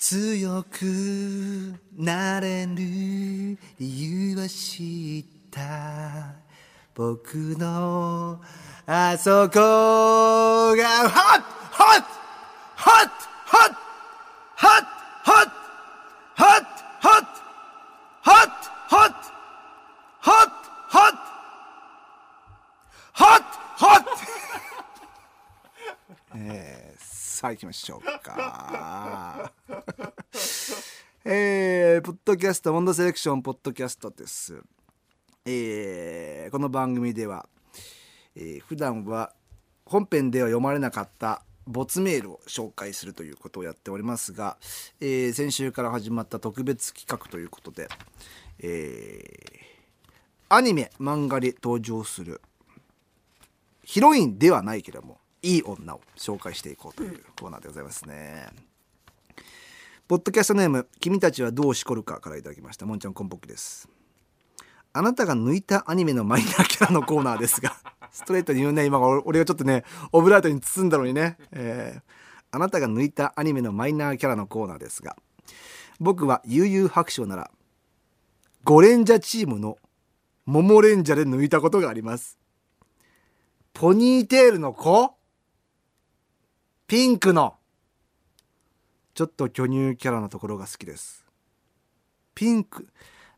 強くなれる理由は知った。僕のあそこがホッホッホッホッホッホッホッホッホッホッホッホッホッホッホッえー、さあ行きましょうかー、ポッドキャストモンドセレクションポッドキャストですえーこの番組では、えー普段は本編では読まれなかった没メールを紹介するということをやっておりますが、えー先週から始まった特別企画ということで、えーアニメ漫画で登場するヒロインではないけどもいい女を紹介していこうというコーナーでございますね。ポッドキャストネーム「君たちはどうしこるか」からいただきました。もんちゃんこんぽっきです。あなたが抜いたアニメのマイナーキャラのコーナーですが ストレートに言うね今俺がちょっとねオブラートに包んだのにね、えーあなたが抜いたアニメのマイナーキャラのコーナーですが僕は悠々白書ならゴレンジャーチームのモモレンジャで抜いたことがあります。ポニーテールの子？ピンクの。ちょっと巨乳キャラのところが好きです。ピンク。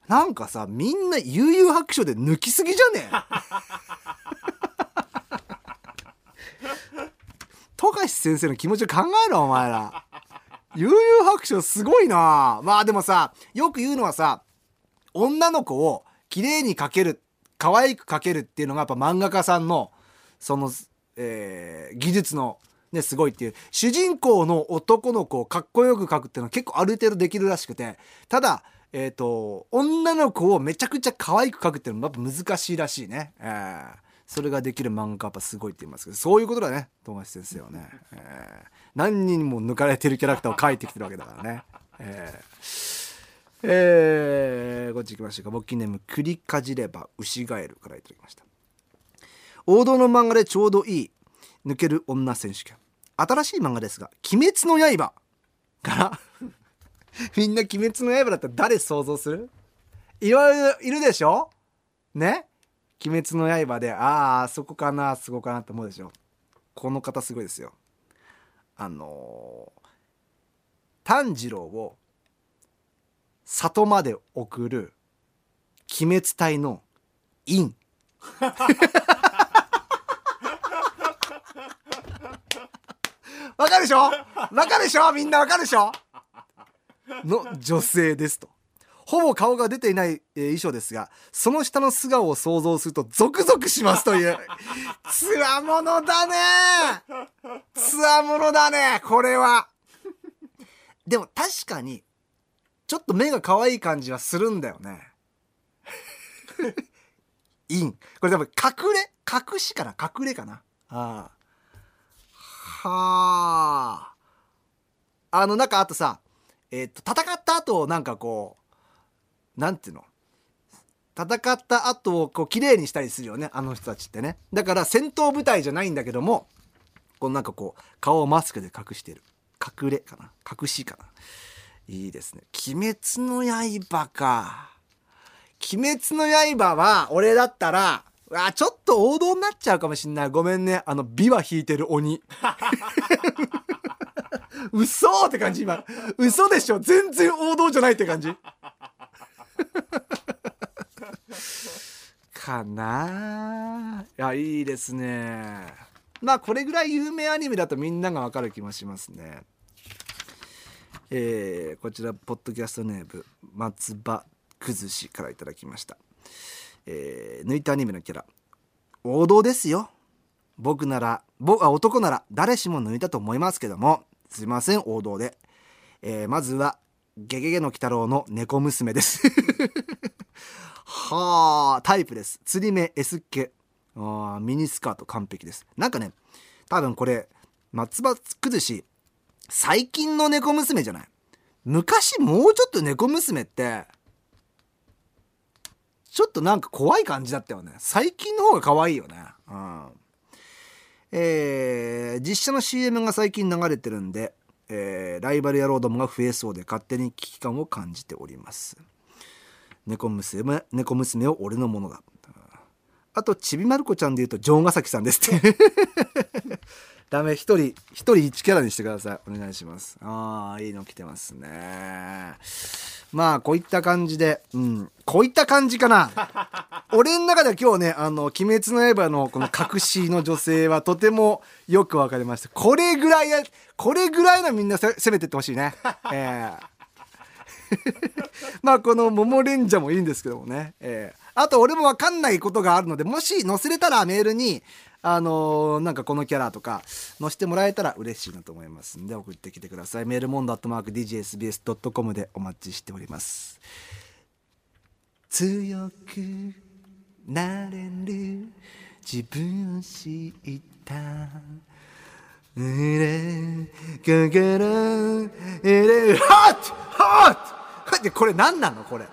なんかさみんな悠々白書で抜きすぎじゃねえ？富樫先生の気持ちを考えろお前ら。悠々白書すごいな。まあでもさよく言うのはさ女の子を綺麗に描ける可愛く描けるっていうのがやっぱ漫画家さんのその、えー技術の、ね、すごいっていう。主人公の男の子をかっこよく描くっていうのは結構ある程度できるらしくて。ただえー、と女の子をめちゃくちゃ可愛く描くっていうのもやっぱ難しいらしいね、えー。それができる漫画やっぱすごいって言いますけど。そういうことだね富樫先生はね、えー。何人も抜かれてるキャラクターを描いてきてるわけだからね。えー。えー。こっち行きましょうか。僕記念クリかじれば牛ガエルからいただきました。王道の漫画でちょうどいい抜ける女選手権。新しい漫画ですが「鬼滅の刃」から みんな「鬼滅の刃」だったら誰想像する？いろいろいるでしょ？ね？鬼滅の刃でああそこかなそこかなって思うでしょ？この方すごいですよ。あのー炭治郎を里まで送る鬼滅隊の陰 わかるでしょ？わかるでしょ？みんなわかるでしょ？の女性ですと。ほぼ顔が出ていない、えー衣装ですがその下の素顔を想像するとゾクゾクしますというつわものだね！つわものだねこれは。でも確かにちょっと目が可愛い感じはするんだよね。イン。これ多分隠れ？隠しかな？隠れかな？ああはあ。あのなんかあとさえっと戦った後なんかこうなんていうの？戦った後をこう綺麗にしたりするよねあの人たちってね。だから戦闘部隊じゃないんだけどもこうなんかこう顔をマスクで隠してる。隠れかな？隠しかな？いいですね。鬼滅の刃か。鬼滅の刃は俺だったらうわちょっと王道になっちゃうかもしんない。ごめんね。あの琵琶引いてる鬼。嘘って感じ今。嘘でしょ。全然王道じゃないって感じ。かな。いやいいですね。まあこれぐらい有名アニメだとみんながわかる気もしますね。えーこちらポッドキャストネーム松葉崩しからいただきました、えー抜いたアニメのキャラ。王道ですよ。僕なら僕あ男なら誰しも抜いたと思いますけども。すいません王道で、えーまずは「ゲゲゲの鬼太郎」の猫娘です。はあタイプです。釣り目 S っ気あミニスカート完璧です。なんかね多分これ松葉崩し最近の猫娘じゃない？昔もうちょっと猫娘ってちょっとなんか怖い感じだったよね。最近の方が可愛いよね。うん。えー実写の CM が最近流れてるんで、えーライバル野郎どもが増えそうで勝手に危機感を感じております。猫娘猫娘を俺のものだ。あとちびまる子ちゃんでいうと城ヶ崎さんですって。ダメ一人一人一キャラにしてください。お願いします。ああいいの来てますね。まあこういった感じでうん。こういった感じかな。俺の中では今日ね「あの鬼滅の刃」のこの隠しの女性はとても よく分かりました。これぐらいやこれぐらいのみんなせ攻めてってほしいね。ええ。まあこの桃レンジャーもいいんですけどもね、えーあと俺も分かんないことがあるのでもし載せれたらメールにあのーなんかこのキャラとか載せてもらえたら嬉しいなと思います。んで送ってきてください。メールモンドアットマーク DJSBS.com でお待ちしております。強くなれる自分を知った。うれ心うれハッハッこれ何なの？これ。